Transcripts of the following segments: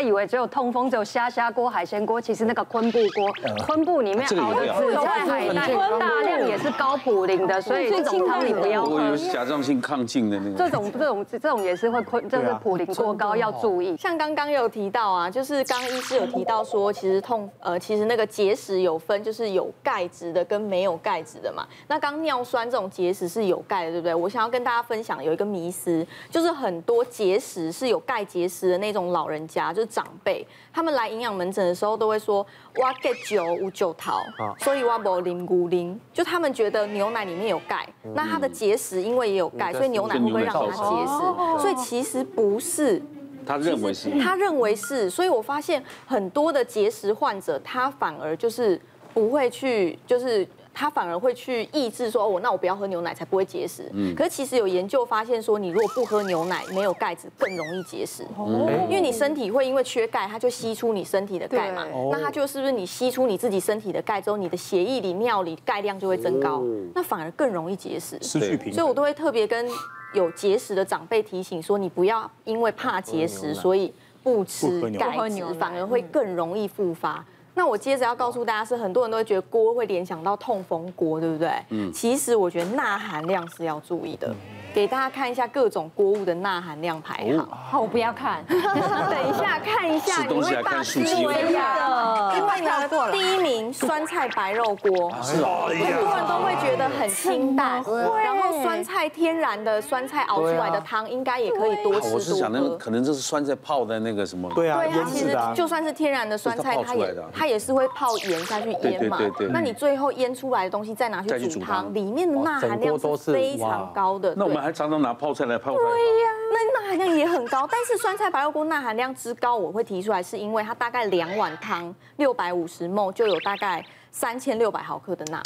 家以为只有痛风，只有虾虾锅、海鲜锅，其实那个昆布锅，昆布里面熬的紫菜海带，大量也是高普林的，所以这种汤你不要喝。我有甲状腺亢进的那个。这种这种这种也是会昆，就是普林过高要注意。像刚刚有提到啊，就是刚刚医师有提到说，其实痛呃，其实那个结石有分，就是有钙质的跟没有钙质的嘛。那刚尿酸这种结石是有钙的，对不对？我想要跟大家分享有一个迷思，就是很多结石是有钙结石的那种老人家，就是长辈，他们来营养门诊的时候都会说，我给酒无酒桃，所以我不啉牛奶，就他们觉得牛奶里面有钙，那他的结石因为也有钙，所以牛奶会不会让他结石？所以其实不是。他认为是，他认为是，所以我发现很多的结石患者，他反而就是不会去，就是他反而会去抑制说，哦，那我不要喝牛奶才不会结石。嗯。可是其实有研究发现说，你如果不喝牛奶，没有钙质，更容易结石。哦。因为你身体会因为缺钙，它就吸出你身体的钙嘛。那它就是不是你吸出你自己身体的钙之后，你的血液里、尿里钙量就会增高，那反而更容易结石。失去平衡。所以我都会特别跟。有结石的长辈提醒说：“你不要因为怕结石，所以不吃钙质，反而会更容易复发。”那我接着要告诉大家是，很多人都会觉得锅会联想到痛风锅，对不对？嗯。其实我觉得钠含量是要注意的。给大家看一下各种锅物的钠含量排行。好，我不要看。等一下看一下，你会大吃一惊的。因为呢，第一名酸菜白肉锅，是哦，很多人都会觉得很清淡。然后酸菜天然的酸菜熬出来的汤，应该也可以多吃多喝。我是想那个可能就是酸菜泡在那个什么。对啊，对啊，其实就算是天然的酸菜，它也它也是会泡盐下去腌嘛。对对对。那你最后腌出来的东西再拿去煮汤，里面的钠含量是非常高的。那我们还常常拿泡菜来泡。对呀，那钠含量也很高。但是酸菜白肉锅钠含量之高，我会提出来，是因为它大概两碗汤六百五十 ml 就有大概三千六百毫克的钠。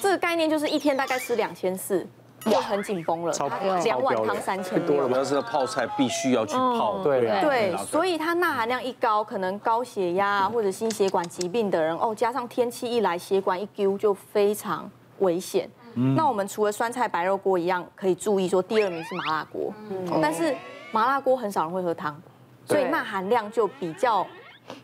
这个概念就是一天大概吃两千四。就很紧绷了，两碗汤三千多了。主要是泡菜必须要去泡，对对，所以它钠含量一高，可能高血压或者心血管疾病的人哦，加上天气一来，血管一揪就非常危险。那我们除了酸菜白肉锅一样，可以注意说第二名是麻辣锅，但是麻辣锅很少人会喝汤，所以钠含量就比较。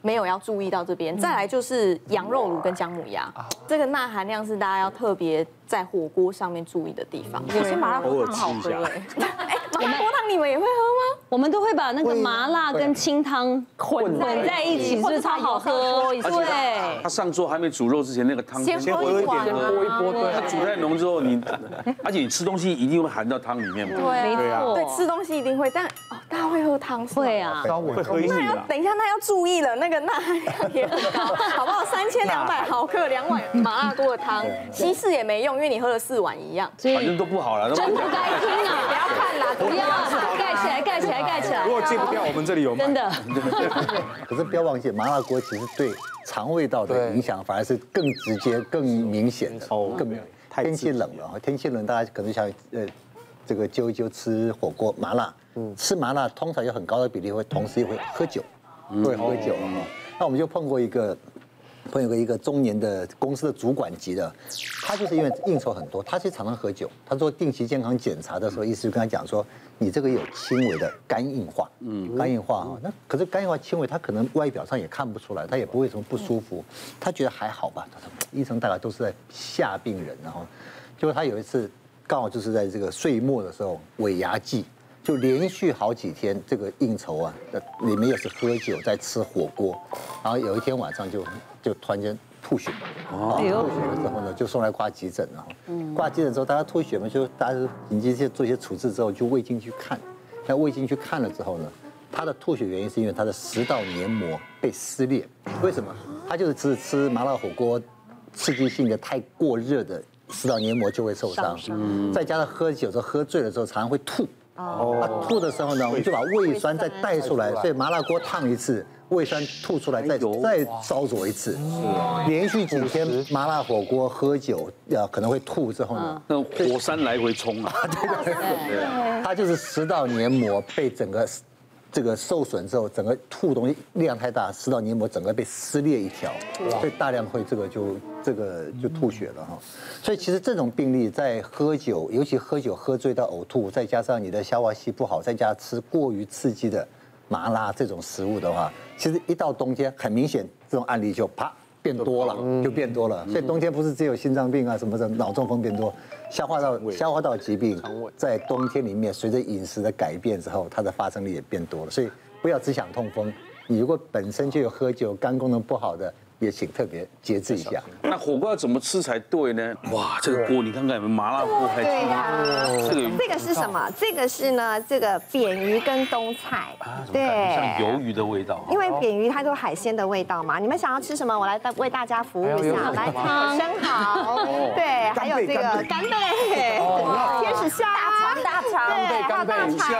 没有要注意到这边，再来就是羊肉炉跟姜母鸭，这个钠含量是大家要特别在火锅上面注意的地方。有些麻辣锅很好喝哎，麻辣锅汤你们也会喝吗？我们都会把那个麻辣跟清汤混混在一起，是不是超好喝？对，他上桌还没煮肉之前，那个汤先喝一点，喝一波。对，它煮太浓之后，你而且你吃东西一定会含到汤里面。对，没错，对，吃东西一定会，但哦，大家会喝汤是会啊，会喝一点。那要等一下，那要注意了，那个钠含量也很高，好不好？三千两百毫克两碗麻辣锅的汤，稀释也没用，因为你喝了四碗一样，反正都不好了，真不该听啊！不要看啦，不要盖起来，盖起来，盖起来。如果戒不掉，我们这里有真的。可是不要忘记，麻辣锅其实对肠胃道的影响反而是更直接、更明显的。哦，更天气冷了，天气冷，大家可能想呃，这个揪一揪吃火锅麻辣。嗯，吃麻辣通常有很高的比例会同时也会喝酒，会喝酒。那我们就碰过一个。朋友有一个中年的公司的主管级的，他就是因为应酬很多，他其实常常喝酒。他做定期健康检查的时候，医师就跟他讲说，你这个有轻微的肝硬化，嗯，肝硬化啊。那可是肝硬化轻微，他可能外表上也看不出来，他也不会什么不舒服，他觉得还好吧。他说医生大概都是在吓病人，然后结果他有一次刚好就是在这个岁末的时候尾牙季。就连续好几天这个应酬啊，里面也是喝酒在吃火锅，然后有一天晚上就就突然间吐血，吐血了之后呢，就送来挂急诊了。挂急诊之后，大家吐血嘛，就大家紧急去做一些处置之后，就胃镜去看。那胃镜去看了之后呢，他的吐血原因是因为他的食道黏膜被撕裂。为什么？他就是吃吃麻辣火锅，刺激性的太过热的食道黏膜就会受伤。再加上喝酒之后喝醉了之后，常常会吐。哦，他吐的时候呢，我们就把胃酸再带出来，所以麻辣锅烫一次，胃酸吐出来再再烧灼一次，连续几天麻辣火锅喝酒，要可能会吐之后呢，那火山来回冲啊，对对对，它就是食道黏膜被整个。这个受损之后，整个吐东西量太大，食道黏膜整个被撕裂一条，所以大量会这个就这个就吐血了哈。所以其实这种病例在喝酒，尤其喝酒喝醉到呕吐，再加上你的消化系不好，再加吃过于刺激的麻辣这种食物的话，其实一到冬天，很明显这种案例就啪变多了，就变多了。所以冬天不是只有心脏病啊什么的，脑中风变多，消化道消化道疾病在冬天里面随着饮食的改变之后，它的发生率也变多了。所以不要只想痛风，你如果本身就有喝酒、肝功能不好的。也请特别节制一下。那火锅要怎么吃才对呢？哇，这个锅你看看有没有麻辣锅还？对呀，这个是什么？这个是呢，这个扁鱼跟冬菜。对，像鱿鱼的味道。因为扁鱼它都有海鲜的味道嘛。你们想要吃什么？我来为大家服务一下。来，生蚝。对，还有这个干贝。天使虾。大肠，大肠。对，还有大肠。虾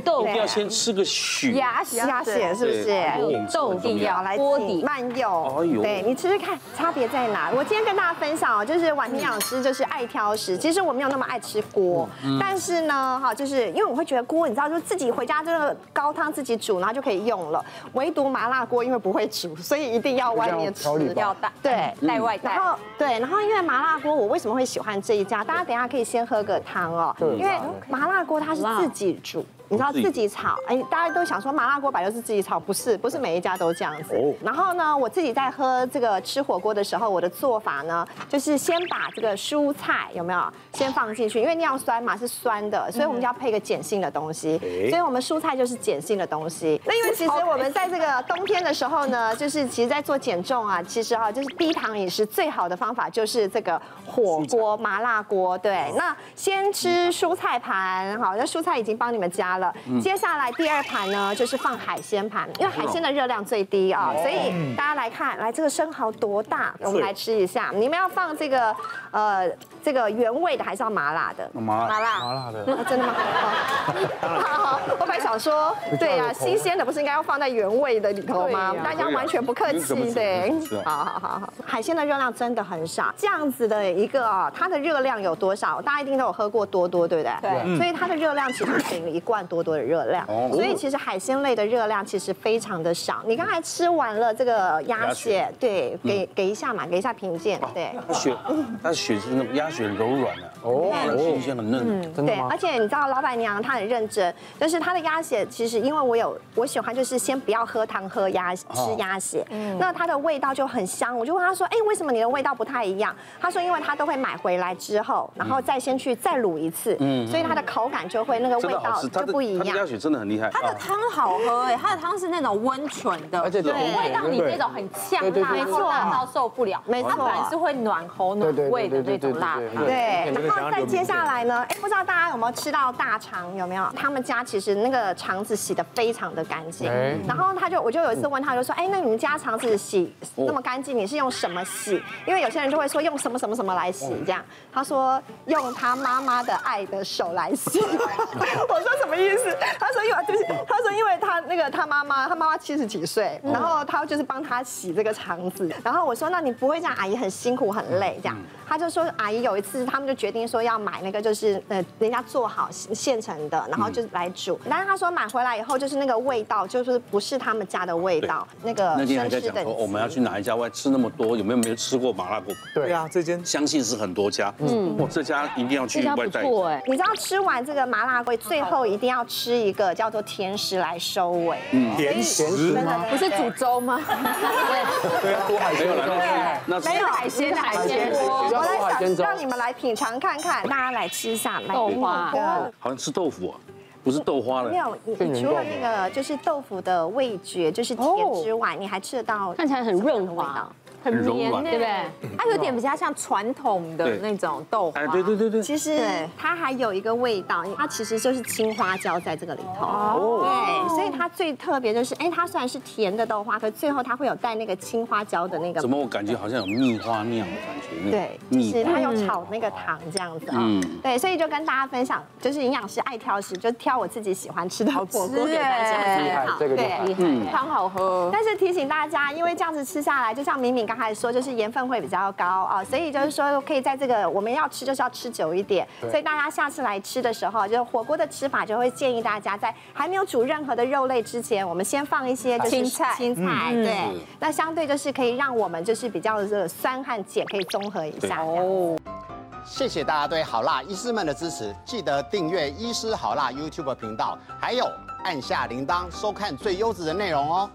豆一定要先吃个血。鸭血，鸭血。是不是？豆底要来锅底。慢用，对你吃吃看差别在哪？我今天跟大家分享哦，就是婉婷营养师就是爱挑食，其实我没有那么爱吃锅，但是呢，哈，就是因为我会觉得锅，你知道，就自己回家这个高汤自己煮，然后就可以用了。唯独麻辣锅，因为不会煮，所以一定要外面吃，要带对带外带。然后对，然后因为麻辣锅，我为什么会喜欢这一家？大家等一下可以先喝个汤哦，因为麻辣锅它是自己煮。你知道自己炒，哎，大家都想说麻辣锅摆就是自己炒，不是，不是每一家都这样子。然后呢，我自己在喝这个吃火锅的时候，我的做法呢，就是先把这个蔬菜有没有先放进去，因为尿酸嘛是酸的，所以我们就要配个碱性的东西。所以我们蔬菜就是碱性的东西。那因为其实我们在这个冬天的时候呢，就是其实在做减重啊，其实啊就是低糖饮食最好的方法就是这个火锅麻辣锅。对，那先吃蔬菜盘，好，那蔬菜已经帮你们加了。接下来第二盘呢，就是放海鲜盘，因为海鲜的热量最低啊，所以大家来看，来这个生蚝多大，我们来吃一下。你们要放这个呃这个原味的，还是要麻辣的？麻辣，麻辣的。真的吗？好，好，我本来想说，对啊，新鲜的不是应该要放在原味的里头吗？大家完全不客气，对。好好好好，海鲜的热量真的很少，这样子的一个啊，它的热量有多少？大家一定都有喝过多多，对不对？对。所以它的热量其实等于一罐多多的热量，所以其实海鲜类的热量其实非常的少。你刚才吃完了这个鸭血，对，给给一下嘛，给一下评鉴，对。它血，它血是那种鸭血柔软的，哦，很新鲜很嫩，对。而且你知道老板娘她很认真，但是她的鸭血其实因为我有我喜欢就是先不要喝汤喝鸭吃鸭血，那它的味道就很香。我就问她说，哎，为什么你的味道不太一样？她说因为她都会买回来之后，然后再先去再卤一次，嗯，所以它的口感就会那个味道就不一样。鸭血真的很厉害，它的汤好喝哎，它的汤是那种温泉的，而且不会让你那种很呛辣，然后辣到受不了。没错，它本来是会暖喉暖胃的那种辣。对，然后再接下来呢，哎，不知道大家有没有吃到大肠？有没有？他们家其实那个肠子洗的非常的干净。然后他就，我就有一次问他，就说，哎，那你们家肠子洗那么干净，你是用什么洗？因为有些人就会说用什么什么什么来洗这样。他说用他妈妈的爱的手来洗。我说什么意思？他说因为就是他说因为他那个他妈妈他妈妈七十几岁，然后他就是帮他洗这个肠子。然后我说那你不会这样，阿姨很辛苦很累这样。他就说阿姨有一次他们就决定说要买那个就是呃人家做好现成的，然后就来煮。但是他说买回来以后就是那个味道就是不是他们家的味道。那个那天还在讲说我们要去哪一家外吃那么多，有没有没有吃过麻辣锅？对啊，这间相信是很多家。嗯，我，这家一定要去外带。你知道吃完这个麻辣锅最后一定要吃一个叫做甜食来收尾。嗯，甜食吗？不是煮粥吗？对啊，多海鲜了。那没有海鲜的海鲜锅。我来想让你们来品尝看看，大家来吃一下豆花。好像吃豆腐啊，不是豆花了。没有，你除了那个就是豆腐的味觉就是甜之外，你还吃得到看起来很润滑。很绵，对不对？它有点比较像传统的那种豆花。哎，对对对对。其实它还有一个味道，它其实就是青花椒在这个里头。哦。对，所以它最特别就是，哎，它虽然是甜的豆花，可最后它会有带那个青花椒的那个。怎么我感觉好像有蜜花酿的感觉？对，就是它有炒那个糖这样子啊。嗯。对，所以就跟大家分享，就是营养师爱挑食，就挑我自己喜欢吃的火锅给大家参考。对，厉害，汤好喝。但是提醒大家，因为这样子吃下来，就像敏敏。刚才说就是盐分会比较高啊，所以就是说可以在这个我们要吃就是要吃久一点，所以大家下次来吃的时候，就是火锅的吃法就会建议大家在还没有煮任何的肉类之前，我们先放一些青菜，青菜。对，那相对就是可以让我们就是比较的酸和碱可以综合一下哦。谢谢大家对。好辣医师们的支持，记得订阅医师好辣 YouTube 频道，还有按下铃铛收看最优质的内容哦。